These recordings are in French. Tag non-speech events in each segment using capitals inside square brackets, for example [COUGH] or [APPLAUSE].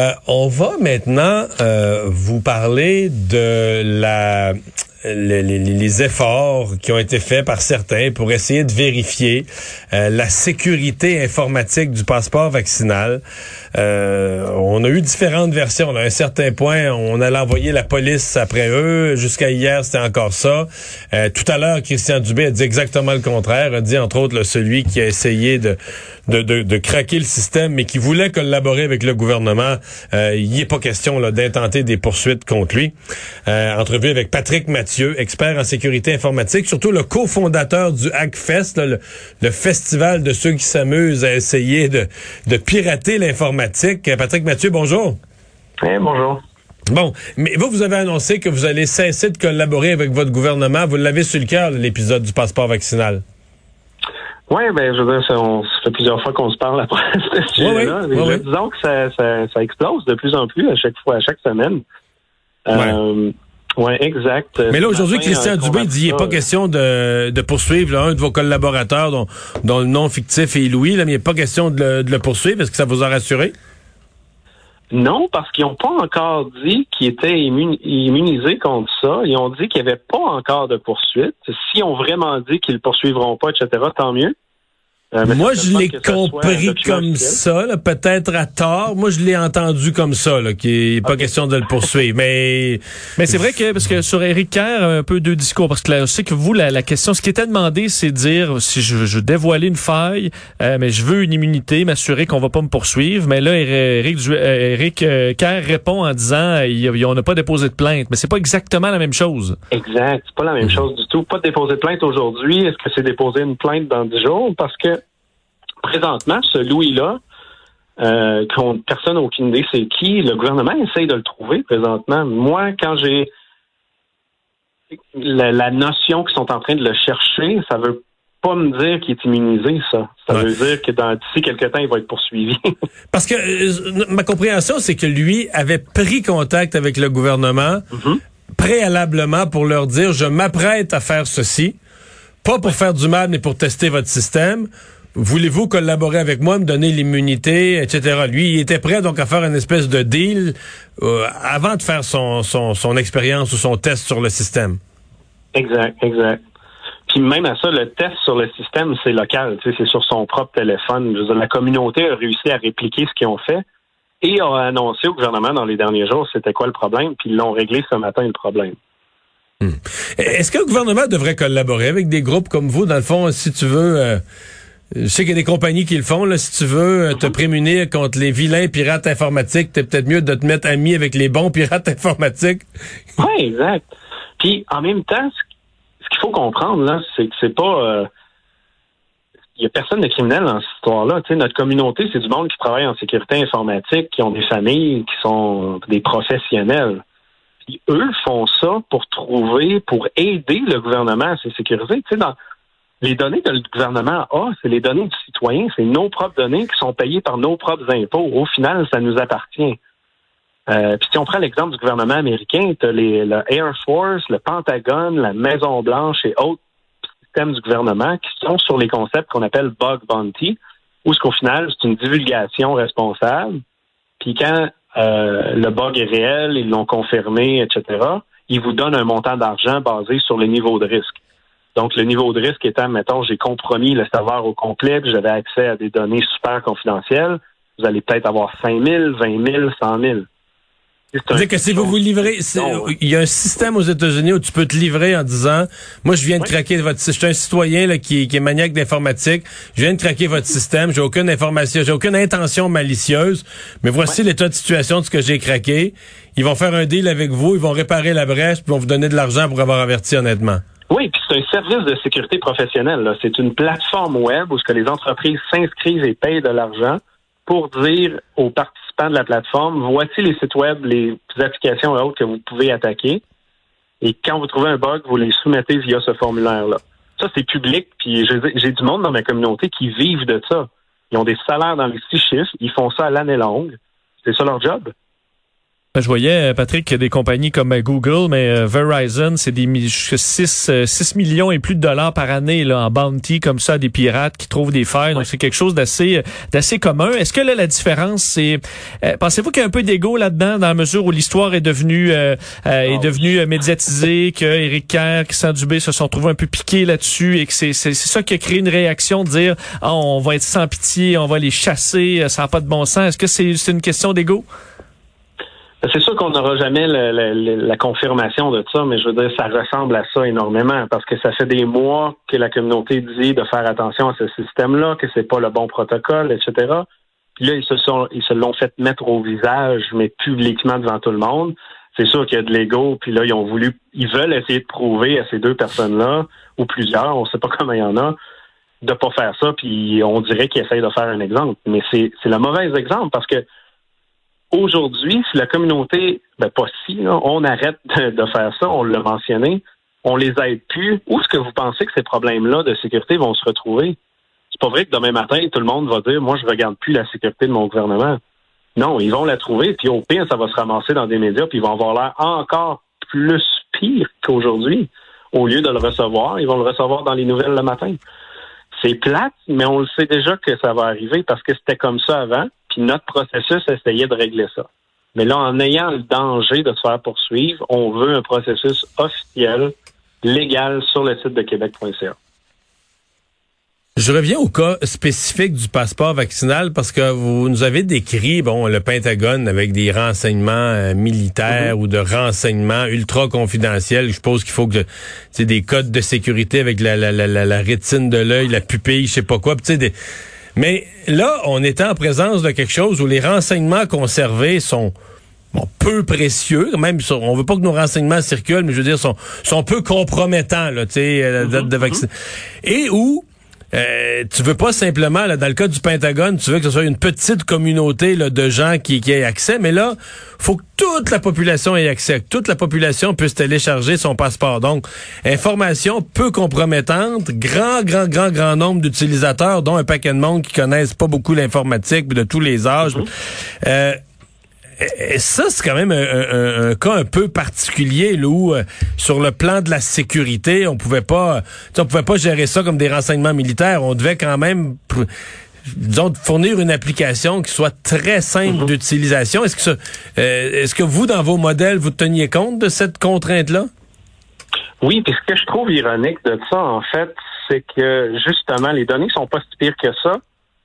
Euh, on va maintenant euh, vous parler de la les, efforts qui ont été faits par certains pour essayer de vérifier euh, la sécurité informatique du passeport vaccinal. Euh, on a eu différentes versions. À un certain point, on allait envoyer la police après eux. Jusqu'à hier, c'était encore ça. Euh, tout à l'heure, Christian Dubé a dit exactement le contraire. A dit, entre autres, celui qui a essayé de, de, de, de, craquer le système, mais qui voulait collaborer avec le gouvernement. il n'y est pas question d'intenter des poursuites contre lui. entrevue avec Patrick Mathieu, expert en sécurité informatique, surtout le cofondateur du Hackfest, là, le, le, festival de ceux qui s'amusent à essayer de, de pirater Patrick Mathieu, bonjour. Oui, bonjour. Bon, mais vous, vous avez annoncé que vous allez cesser de collaborer avec votre gouvernement. Vous l'avez sur le cœur, l'épisode du passeport vaccinal. Oui, ben, je veux dire, ça, on, ça fait plusieurs fois qu'on se parle après [LAUGHS] ce sujet-là. Oui, oui, disons que ça, ça, ça, explose de plus en plus à chaque fois, à chaque semaine. Euh, oui, exact. Mais là, aujourd'hui, Christian Dubé dit qu'il n'est pas question de, de poursuivre là, un de vos collaborateurs dont, dont, le nom fictif est Louis, là, mais il n'est pas question de le, de le poursuivre. Est-ce que ça vous a rassuré? Non, parce qu'ils n'ont pas encore dit qu'ils étaient immunisés contre ça. Ils ont dit qu'il n'y avait pas encore de poursuite. Si ont vraiment dit qu'ils ne poursuivront pas, etc., tant mieux. Euh, Moi, je l'ai compris comme ça, peut-être à tort. Moi, je l'ai entendu comme ça, là, qu'il n'est pas question de le poursuivre. mais [LAUGHS] mais c'est vrai que parce que sur Eric Kerr, un peu deux discours, parce que là, je sais que vous, la, question, ce qui était demandé, c'est de dire si je, je dévoiler une faille, euh, mais je veux une immunité, m'assurer qu'on va pas me poursuivre. Mais là, Eric, Eric euh, Kerr répond en disant on n'a pas déposé de plainte. Mais c'est pas exactement la même chose. Exact, c'est pas la même mhm. chose du tout. Pas déposer de plainte aujourd'hui. Est-ce que c'est déposer une plainte dans 10 jours? Parce que présentement, ce Louis-là, euh, personne n'a aucune idée c'est qui, le gouvernement essaye de le trouver présentement. Moi, quand j'ai la, notion qu'ils sont en train de le chercher, ça veut pas me dire qu'il est immunisé, ça. Ça veut dire que dans d'ici quelques temps, il va être poursuivi. [LAUGHS] Parce que euh, ma compréhension, c'est que lui avait pris contact avec le gouvernement mm-hmm. préalablement pour leur dire je m'apprête à faire ceci, pas pour faire du mal, mais pour tester votre système voulez-vous collaborer avec moi, me donner l'immunité, etc. Lui, il était prêt donc à faire une espèce de deal euh, avant de faire son, son, son expérience ou son test sur le système. Exact, exact. Puis même à ça, le test sur le système, c'est local, c'est sur son propre téléphone. la communauté a réussi à répliquer ce qu'ils ont fait et a annoncé au gouvernement dans les derniers jours c'était quoi le problème, puis ils l'ont réglé ce matin le problème. Hmm. Est-ce que le gouvernement devrait collaborer avec des groupes comme vous, dans le fond, si tu veux... Euh, je sais qu'il y a des compagnies qui le font. Là, si tu veux euh, te mhm. prémunir contre les vilains pirates informatiques, t'es peut-être mieux de te mettre ami avec les bons pirates [LAUGHS] informatiques. Oui, exact. Puis en même temps, ce qu'il faut comprendre là, c'est que c'est pas euh, il y a personne de criminel dans cette histoire-là. Tu notre communauté, c'est du monde qui travaille en sécurité informatique, qui ont des familles, qui sont des professionnels. Puis eux font ça pour trouver, pour aider le gouvernement à se sécuriser. Tu sais, dans, les données que le gouvernement a, c'est les données du citoyen, c'est nos propres données qui sont payées par nos propres impôts. Au final, ça nous appartient. Euh, puis si on prend l'exemple du gouvernement américain, tu les, le Air Force, le Pentagone, la Maison Blanche et autres systèmes du gouvernement qui sont sur les concepts qu'on appelle bug bounty, où ce qu'au final, c'est une divulgation responsable. Puis quand euh, le bug est réel, ils l'ont confirmé, etc., ils vous donnent un montant d'argent basé sur le niveau de risque. Donc, le niveau de risque étant, mettons, j'ai compromis le serveur au complet, j'avais accès à des données super confidentielles, vous allez peut-être avoir 5 000, 20 000, 100 000. C'est-à-dire que si vous vous livrez, il y a un système aux États-Unis où tu peux te livrer en disant, moi je viens de craquer votre, je suis un citoyen là, qui, qui est maniaque d'informatique, je viens de craquer votre système, j'ai aucune information, j'ai aucune intention malicieuse, mais voici l'état de situation de ce que j'ai craqué. Ils vont faire un deal avec vous, ils vont réparer la brèche, puis vont vous donner de l'argent pour avoir averti honnêtement. Oui, puis c'est un service de sécurité professionnelle. C'est une plateforme web où ce que les entreprises s'inscrivent et payent de l'argent pour dire aux participants de la plateforme, voici les sites web, les applications et autres que vous pouvez attaquer. Et quand vous trouvez un bug, vous les soumettez via ce formulaire-là. Ça, c'est public, puis j'ai du monde dans ma communauté qui vivent de ça. Ils ont des salaires dans les six chiffres, ils font ça à l'année longue. C'est ça leur job. Ben, je voyais, euh, Patrick, des compagnies comme euh, Google, mais euh, Verizon, c'est des 6, 6 millions et plus de dollars par année là, en bounty comme ça, des pirates qui trouvent des failles. Donc, c'est quelque chose d'assez d'assez commun. Est-ce que là, la différence, c'est... Pensez-vous qu'il y a un peu d'ego là-dedans, dans la mesure où l'histoire est devenue est ah devenue médiatisée, [LAUGHS] que Eric Kerr, Christian Dubé se sont trouvés un peu piqués là-dessus et que c'est ça qui a créé une réaction de dire ah, on va être sans pitié, on va les chasser, ça n'a pas de bon sens. Est-ce que c'est une question d'ego? C'est sûr qu'on n'aura jamais la confirmation de ça, mais je veux dire, ça ressemble à ça énormément parce que ça fait des mois que la communauté dit de faire attention à ce système-là, que c'est pas le bon protocole, etc. Puis là, ils se sont, ils se l'ont fait mettre au visage, mais publiquement devant tout le monde. C'est sûr qu'il y a de l'ego, puis là, ils ont voulu, ils veulent essayer de prouver à ces deux personnes-là, ou plusieurs, on sait pas [LAUGHS] comment il y en a, de pas faire ça, puis on dirait qu'ils essayent de faire un exemple. Mais c'est le mauvais exemple parce que Aujourd'hui, si la communauté, ben pas si, on arrête de, faire ça, on l'a mentionné, on les aide plus, où est-ce que vous pensez que ces problèmes-là de sécurité vont se retrouver? C'est pas vrai que demain matin, tout le monde va dire, moi, je regarde plus la sécurité de mon gouvernement. Non, ils vont la trouver, puis au pire, ça va se ramasser dans des médias, puis ils vont avoir l'air encore plus pire qu'aujourd'hui. Au lieu de le recevoir, ils vont le recevoir dans les nouvelles le matin. C'est plate, mais on le sait déjà que ça va arriver parce que c'était comme ça avant. Puis notre processus essayait de régler ça. Mais là, en ayant le danger de se faire poursuivre, on veut un processus officiel, légal sur le site de québec.ca. Je reviens au cas spécifique du passeport vaccinal parce que vous nous avez décrit bon le Pentagone avec des renseignements euh, militaires mhm. ou de renseignements ultra confidentiels. Je suppose qu'il faut que c'est des codes de sécurité avec la, la, la, la rétine de l'œil, la pupille, je sais pas quoi. Des, mais là, on est en présence de quelque chose où les renseignements conservés sont peu précieux, même on veut pas que nos renseignements circulent, mais je veux dire sont sont peu compromettants là, tu sais, la date de vaccin. Et où euh, tu veux pas simplement, là, dans le cas du Pentagone, tu veux que ce soit une petite communauté là, de gens qui, qui aient accès, mais là, faut que toute la population ait accès, que toute la population puisse télécharger son passeport. Donc, information peu compromettante, grand, grand, grand, grand nombre d'utilisateurs, dont un paquet de monde qui connaissent pas beaucoup l'informatique, de tous les âges. Mm-hmm. euh, et ça, c'est quand même un, cas un peu particulier là, où, euh, sur le plan de la sécurité, on pouvait pas, on pouvait pas gérer ça comme des renseignements militaires. On devait quand même disons, fournir une application qui soit très simple mhm. d'utilisation. Est-ce que, euh, est-ce que vous, dans vos modèles, vous teniez compte de cette contrainte-là? Oui, puis ce que je trouve ironique de ça, en fait, c'est que justement, les données sont pas si pires que ça,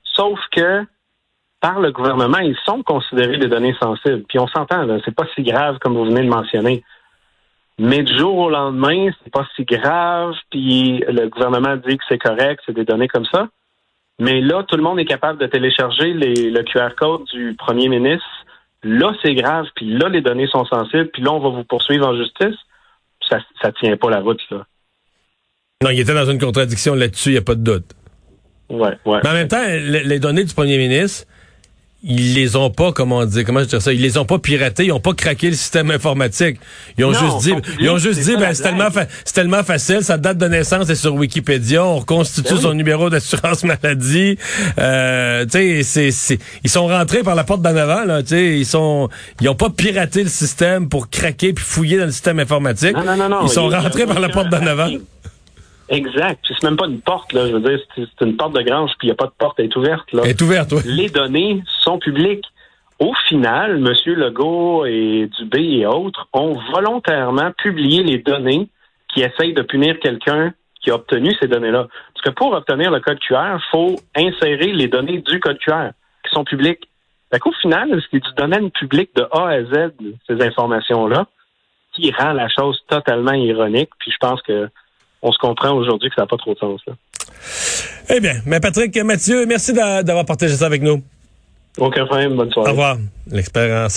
sauf que par le gouvernement, ils sont considérés des données sensibles. Puis on s'entend, c'est pas si grave comme vous venez de mentionner. Mais du jour au lendemain, c'est pas si grave, puis le gouvernement dit que c'est correct, c'est des données comme ça. Mais là, tout le monde est capable de télécharger le QR code du premier ministre. Là, c'est grave, puis là, les données sont sensibles, puis là, on va vous poursuivre en justice. Ça, ça tient pas la route, là. Non, il était dans une contradiction là-dessus, il n'y a pas de doute. Ouais, ouais. Mais en même temps, les données du premier ministre, ils les ont pas, comment dire, comment je dire ça, ils les ont pas piratés, ils ont pas craqué le système informatique. Ils ont juste dit, ils ont juste dit, ben, c'est tellement, c'est tellement facile, sa date de naissance est sur Wikipédia, on reconstitue ben son numéro d'assurance maladie. Euh, tu sais, c'est, ils sont rentrés par la porte d'en avant, là, tu sais, ils sont, ils ont pas piraté le système pour craquer puis fouiller dans le système informatique. Non, non, non, ils sont rentrés par la porte d'en avant. Exact. C'est même pas une porte, là. Je veux dire, c'est une porte de grange, puis il n'y a pas de porte, elle est ouverte, là. Elle est ouverte, oui. Les données sont publiques. Au final, M. Legault et Dubé et autres ont volontairement publié les données qui essayent de punir quelqu'un qui a obtenu ces données-là. Parce que pour obtenir le code QR, il faut insérer les données du code QR, qui sont publiques. Fait qu'au final, c'est du domaine public de A à Z, ces informations-là, qui rend la chose totalement ironique. Puis je pense que on se comprend aujourd'hui que ça n'a pas trop de sens. Là. Eh bien, mais Patrick, Mathieu, merci d'a- d'avoir partagé ça avec nous. Aucun problème, bonne soirée. Au revoir. L'expert en.